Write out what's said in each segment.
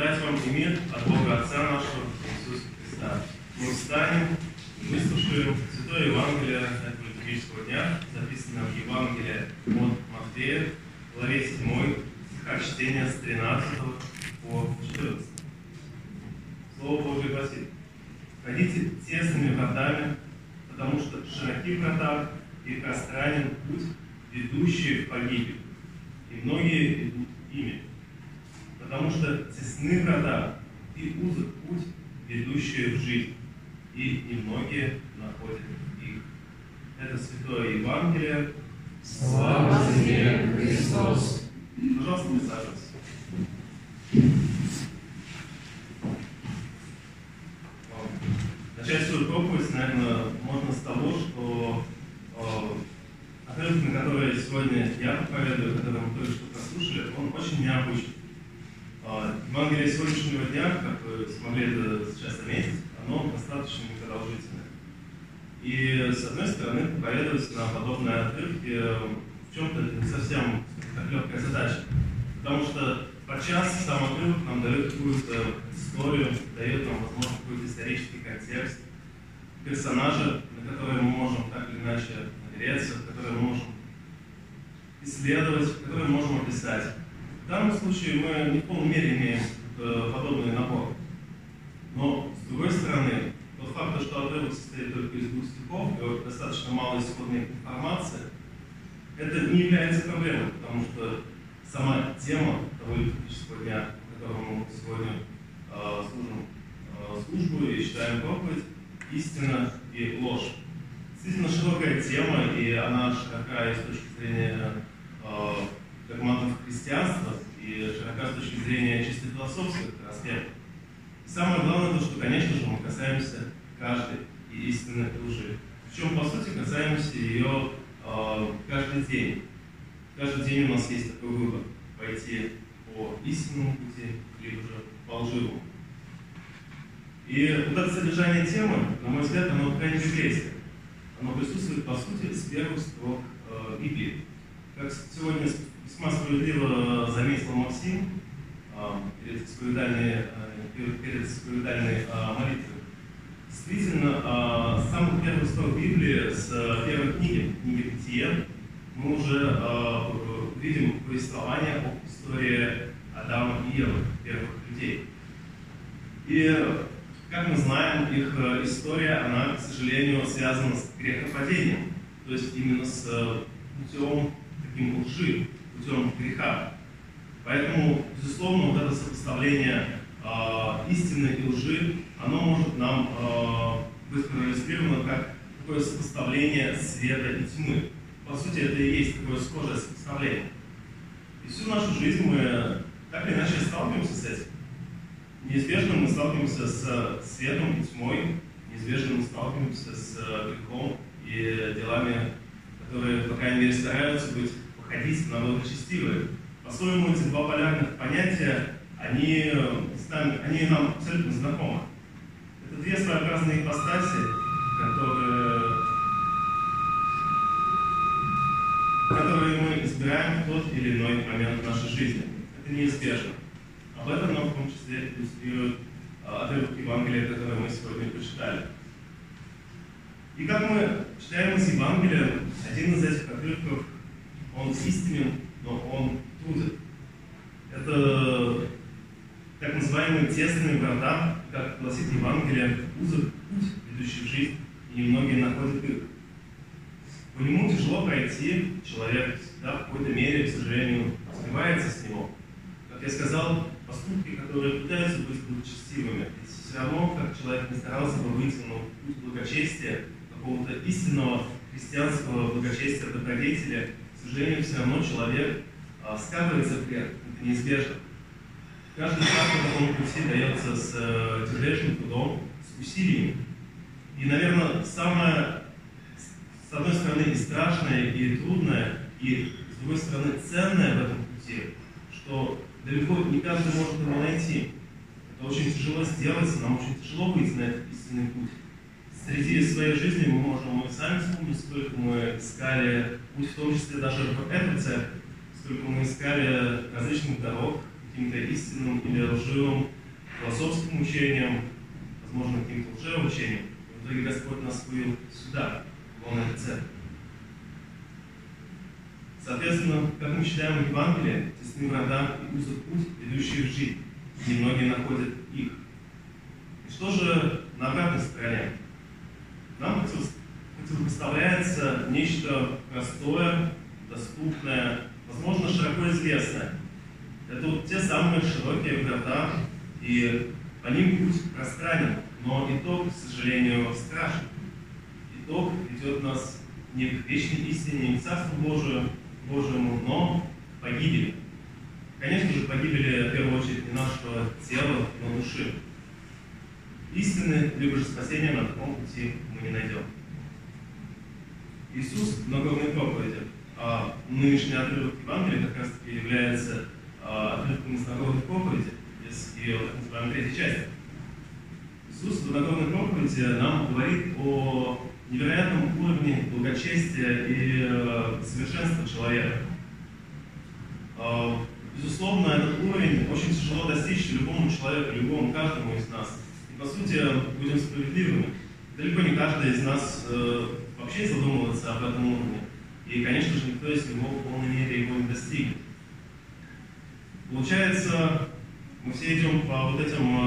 благодать вам и мир от Бога Отца нашего Иисуса Христа. Мы встанем, выслушаем Святое Евангелие этого литургического дня, записанное в Евангелии от Матфея, главе 7, стиха чтения с 13 по 14. Слово Божие гласит, «Ходите тесными вратами, потому что широки врата и пространен путь, ведущий в погибель, и многие идут ими. Потому что тесны врата и узок путь, ведущий в жизнь, и немногие находят их. Это Святое Евангелие. Слава тебе, Христос! Пожалуйста, присаживайтесь. Начать свою проповедь, наверное, можно с того, что э, отрывок, на который сегодня я проповедую, который мы только что прослушали, он очень необычный. Э, Евангелие сегодняшнего дня, как вы смогли это сейчас заметить, оно достаточно непродолжительное. И, с одной стороны, проповедовать на подобные отрывки в чем-то не совсем как легкая задача. Потому что подчас сам отрывок нам дает какую-то историю, дает нам, возможно, какой-то исторический контекст, персонажа, на которые мы можем так или иначе напереться, которые мы можем исследовать, которые мы можем описать. В данном случае мы не в полной мере имеем э, подобный набор. Но, с другой стороны, тот факт, что отрывок состоит только из двух стихов, и достаточно мало исходной информации, это не является проблемой, потому что сама тема того литургического дня, которому мы сегодня э, служим э, службу и читаем проповедь, истина и ложь. Действительно широкая тема, и она широка и с точки зрения э, догматов христианства, и широка с точки зрения чисто философских аспектов. И самое главное, то, что, конечно же, мы касаемся каждой и истины и лжи. Причем, по сути, касаемся ее э, каждый день. Каждый день у нас есть такой выбор – пойти по истинному пути, либо же по лживому. И вот это содержание темы, на мой взгляд, оно крайне библейское. Оно присутствует, по сути, с первых строк э, Библии. Как сегодня весьма справедливо заметил Максим э, перед исповедальной, э, перед исповедальной э, молитвой, действительно, э, с самых первых строк Библии, с э, первой книги, книги Бытия, мы уже э, видим повествование об истории Адама и Евы, первых людей. И как мы знаем, их э, история, она, к сожалению, связана с грехопадением, то есть именно с э, путем таким лжи, путем греха. Поэтому, безусловно, вот это сопоставление э, истины и лжи, оно может нам э, быть проиллюстрировано как такое сопоставление света и тьмы. По сути, это и есть такое схожее сопоставление. И всю нашу жизнь мы так или иначе сталкиваемся с этим. Неизбежно мы сталкиваемся с светом и тьмой, неизбежно мы сталкиваемся с грехом и делами, которые, по крайней мере, стараются быть, походить на благочестивые. По-своему, эти два полярных понятия, они, они нам абсолютно знакомы. Это две своеобразные ипостаси, которые, которые мы избираем в тот или иной момент нашей жизни. Это неизбежно. Об этом нам в том числе иллюстрирует отрывок Евангелия, который мы сегодня прочитали. И как мы читаем из Евангелия, один из этих отрывков, он истинен, но он труден. Это так называемые тесные врата, как гласит Евангелие, узок путь, ведущий в жизнь, и немногие находят их. По нему тяжело пройти, человек всегда в какой-то мере, к сожалению, сбивается с него. Как я сказал, поступки, которые пытаются быть благочестивыми. Ведь все равно, как человек не старался бы выйти на путь благочестия, какого-то истинного христианского благочестия, добродетеля, к сожалению, все равно человек а, скатывается в грех. Это неизбежно. Каждый шаг по такому пути дается с э, тяжелейшим трудом, с усилиями. И, наверное, самое, с одной стороны, и страшное, и трудное, и, с другой стороны, ценное в этом пути, что далеко не каждый может его найти. Это очень тяжело сделать, нам очень тяжело выйти на этот истинный путь. Среди своей жизни мы можем мы сами вспомнить, сколько мы искали путь, в том числе даже в эту церковь, сколько мы искали различных дорог, каким-то истинным или лживым философским учением, возможно, каким-то лжеучением. В итоге Господь нас вывел сюда, в лоно церковь. Соответственно, как мы читаем в Евангелии, тесны врата и узок путь, ведущий в жизнь. Немногие находят их. И что же на обратной стороне? Нам противопоставляется нечто простое, доступное, возможно, широко известное. Это вот те самые широкие врата, и по ним путь пространен, но итог, к сожалению, страшен. Итог ведет нас не к вечной истине, не к Царству Божию, Божьему, но к погибели. Конечно же, погибели в первую очередь не нашего тела, но души. Истины, либо же спасения на таком пути мы не найдем. Иисус в Нагорной проповеди, а нынешний отрывок Евангелия как раз таки является а, отрывком из Нагорной проповеди, из ее так называемой третьей части. Иисус в Нагорной проповеди нам говорит о невероятном уровне благочестия и э, совершенства человека. Э, безусловно, этот уровень очень тяжело достичь любому человеку, любому, каждому из нас. И по сути, будем справедливыми. Далеко не каждый из нас э, вообще задумывается об этом уровне. И, конечно же, никто из него в полной мере его не достигнет. Получается, мы все идем по вот этим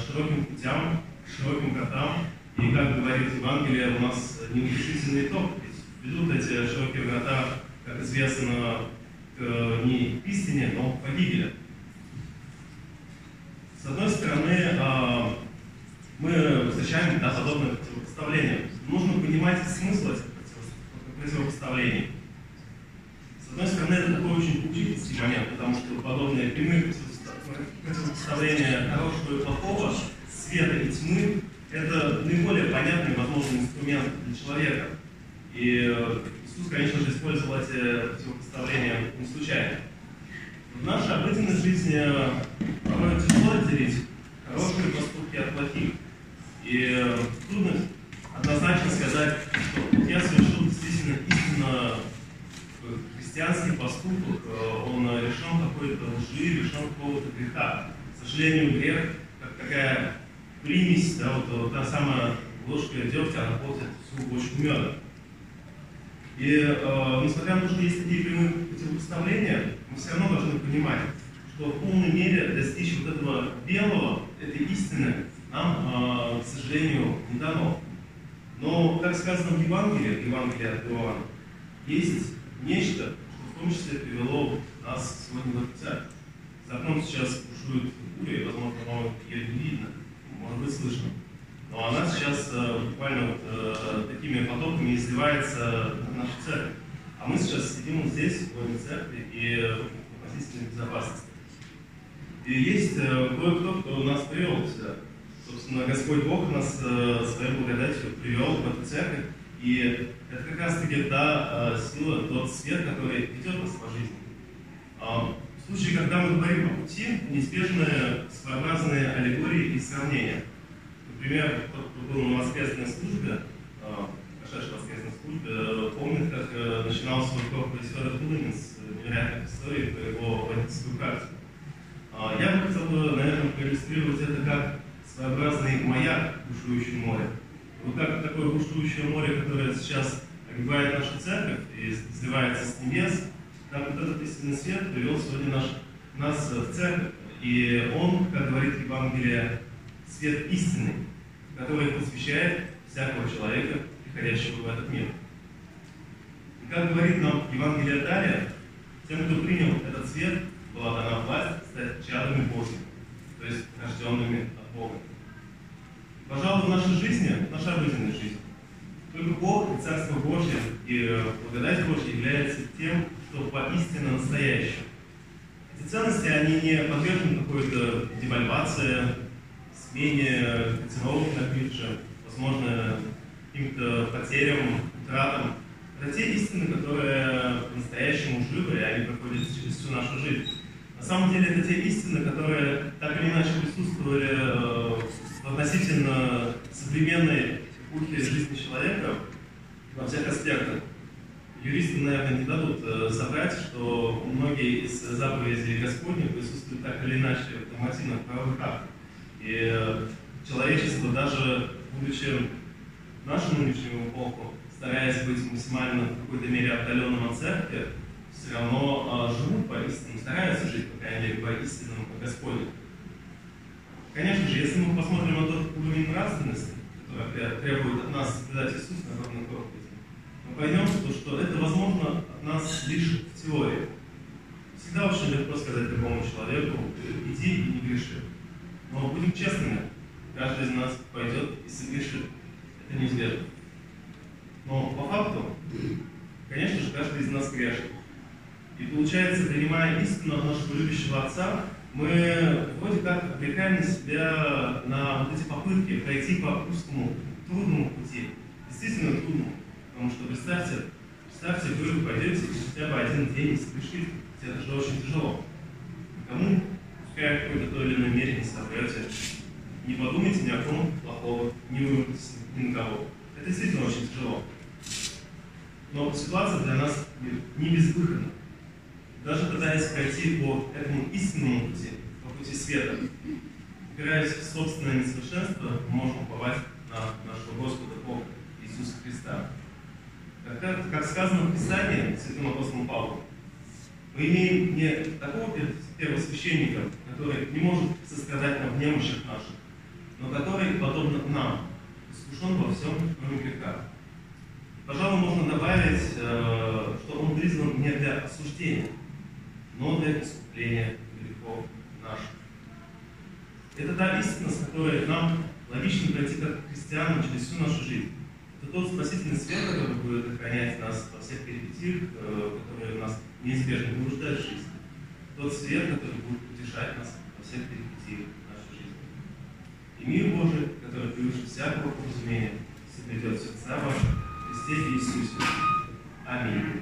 широким путям, широким котам, и как говорит Евангелие, у нас неутешительный итог. Ведут эти широкие врата, как известно, к не истине, но к погибели. С одной стороны, а, мы встречаем да, подобное противопоставление. Нужно понимать смысл этих противопоставлений. С одной стороны, это такой очень учительский момент, потому что подобные прямые противопоставления хорошего и плохого, света и тьмы, это наиболее понятный возможный инструмент для человека. И э, Иисус, конечно же, использовал эти противопоставления не случайно. В нашей обыденной жизни э, порой тяжело отделить хорошие поступки от плохих. И э, трудно однозначно сказать, что я совершил действительно истинно христианский поступок, он лишен какой-то лжи, лишен какого-то греха. К сожалению, грех, да, вот, вот та самая ложка дегтя, она портит всю бочку меда. И э, несмотря на то, что есть такие прямые противопоставления, мы все равно должны понимать, что в полной мере достичь вот этого белого, этой истины, нам, э, к сожалению, не дано. Но, как сказано в Евангелии, Евангелии от Иоанна, есть нечто, что в том числе привело нас сегодня в церковь. За окном сейчас бушует буря, и, возможно, вам ее не видно быть слышно. Но она сейчас э, буквально вот, э, такими потоками изливается на нашу церковь. А мы сейчас сидим вот здесь, в этой церкви, и в относительной безопасности. И есть э, кое-кто, кто нас привел сюда. Собственно, Господь Бог нас э, своей благодатью привел в эту церковь. И это как раз-таки та э, сила, тот свет, который ведет нас по жизни. А, в случае, когда мы говорим о пути, неизбежны своеобразные аллегории и сравнения. Например, тот, кто был на воскресной службе, а, прошедшей воскресной службе, э, помнит, как э, начинал свой проповедь Федор Тулынин с невероятных историй про его водительскую практику. А, я бы хотел бы, наверное, проиллюстрировать это как своеобразный маяк в море. Вот как такое бушующее море, которое сейчас огибает нашу церковь и сливается с небес, так вот этот истинный свет привел сегодня наш, нас в церковь. И он, как говорит Евангелие, свет истины, который посвящает всякого человека, приходящего в этот мир. И как говорит нам Евангелие далее, тем, кто принял этот свет, была дана власть стать чадами Божьими, то есть рожденными от Бога. Пожалуй, в нашей жизни, в нашей обыденной жизни, только Бог и Царство Божье и благодать Божья является тем, что поистине настоящее. Эти ценности, они не подвержены какой-то девальвации, смене ценовых на бирже, возможно, каким-то потерям, утратам. Это те истины, которые по-настоящему живы, и они проходят через всю нашу жизнь. На самом деле это те истины, которые так или иначе присутствовали э, в относительно современной эпохе жизни человека во всех аспектах. юристы, наверное, не дадут э, соврать, что многие из заповедей Господних присутствуют так или иначе в нормативных правовых актах. И э, человечество, даже будучи в нашу нынешнюю эпоху, стараясь быть максимально в какой-то мере отдаленным от церкви, все равно э, живут по истинам, стараются жить, по крайней мере, по истинам Господню. Конечно же, если мы посмотрим на тот уровень нравственности, который требует от нас соблюдать Иисус на горной проповеди, мы поймем, что, что это возможно от нас лишь в теории. Всегда очень легко сказать любому человеку, иди и не греши. Но будем честными, каждый из нас пойдет и согрешит. Это неизбежно. Но по факту, конечно же, каждый из нас грешит. И получается, принимая истину от нашего любящего Отца, мы вроде как отвлекаем на себя на вот эти попытки пройти по узкому, трудному пути. Действительно трудному. Потому что представьте, представьте, вы пойдете и хотя бы один день не совершите. Это же очень тяжело. Кому, какое-то то или иное мере соврете, не подумайте ни о ком плохого, не ни на кого. Это действительно очень тяжело. Но ситуация для нас не безвыходна даже пытаясь пройти по этому истинному пути, по пути света, опираясь в собственное несовершенство, мы можем уповать на нашего Господа Бога, Иисуса Христа. Как, как сказано в Писании святым апостолом Павлом, мы имеем не такого первосвященника, который не может сострадать нам в немощах наших, но который, подобно нам, искушен во всем, кроме греха. Пожалуй, можно добавить, э, что он призван не для осуждения, но для искупления грехов наших. Это та истина, с которой нам логично пройти как христианам через всю нашу жизнь. Это тот спасительный свет, который будет охранять нас во всех перипетиях, э, которые нас неизбежно вынуждают в жизни тот свет, который будет утешать нас во всех перипетиях нашей жизни. И мир Божий, который превыше всякого разумения, сопредет сердца ваши в Христе Иисусе. Аминь.